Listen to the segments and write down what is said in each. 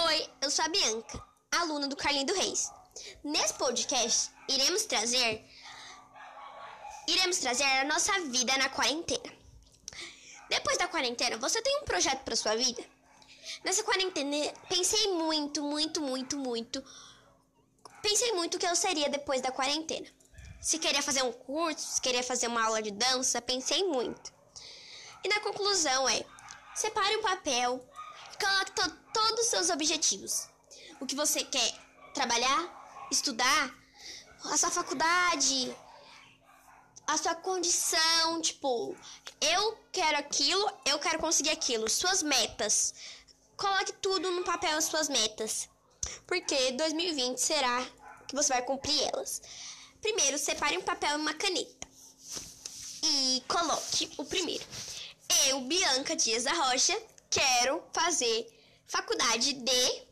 Oi, eu sou a Bianca, aluna do Carlinho Reis. Nesse podcast, iremos trazer iremos trazer a nossa vida na quarentena. Depois da quarentena, você tem um projeto para sua vida? Nessa quarentena, pensei muito, muito, muito, muito. Pensei muito o que eu seria depois da quarentena. Se queria fazer um curso, se queria fazer uma aula de dança, pensei muito. E na conclusão é: separe um papel, Coloque to todos os seus objetivos. O que você quer trabalhar, estudar, a sua faculdade, a sua condição, tipo, eu quero aquilo, eu quero conseguir aquilo, suas metas. Coloque tudo no papel as suas metas. Porque 2020 será que você vai cumprir elas. Primeiro, separe um papel e uma caneta. E coloque o primeiro. Eu, Bianca Dias da Rocha, quero fazer faculdade de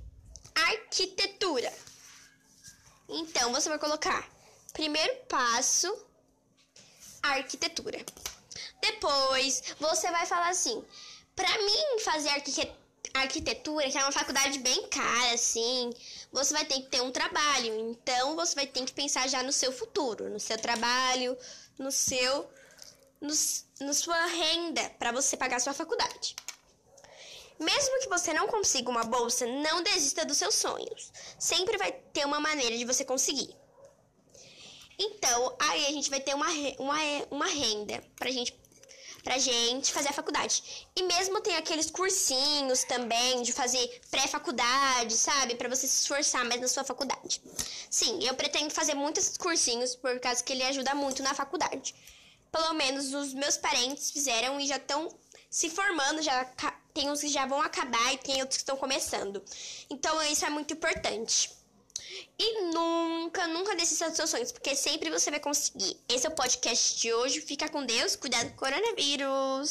arquitetura. Então você vai colocar primeiro passo arquitetura. Depois você vai falar assim: para mim fazer arquitetura, que é uma faculdade bem cara assim, você vai ter que ter um trabalho. Então você vai ter que pensar já no seu futuro, no seu trabalho, no seu no, no sua renda para você pagar sua faculdade. Mesmo que você não consiga uma bolsa, não desista dos seus sonhos. Sempre vai ter uma maneira de você conseguir. Então, aí a gente vai ter uma, uma, uma renda pra gente, pra gente fazer a faculdade. E mesmo tem aqueles cursinhos também de fazer pré-faculdade, sabe? Para você se esforçar mais na sua faculdade. Sim, eu pretendo fazer muitos cursinhos por causa que ele ajuda muito na faculdade. Pelo menos os meus parentes fizeram e já estão se formando, já tem uns que já vão acabar e tem outros que estão começando. Então isso é muito importante. E nunca, nunca desista dos seus sonhos, porque sempre você vai conseguir. Esse é o podcast de hoje. Fica com Deus, cuidado com o coronavírus.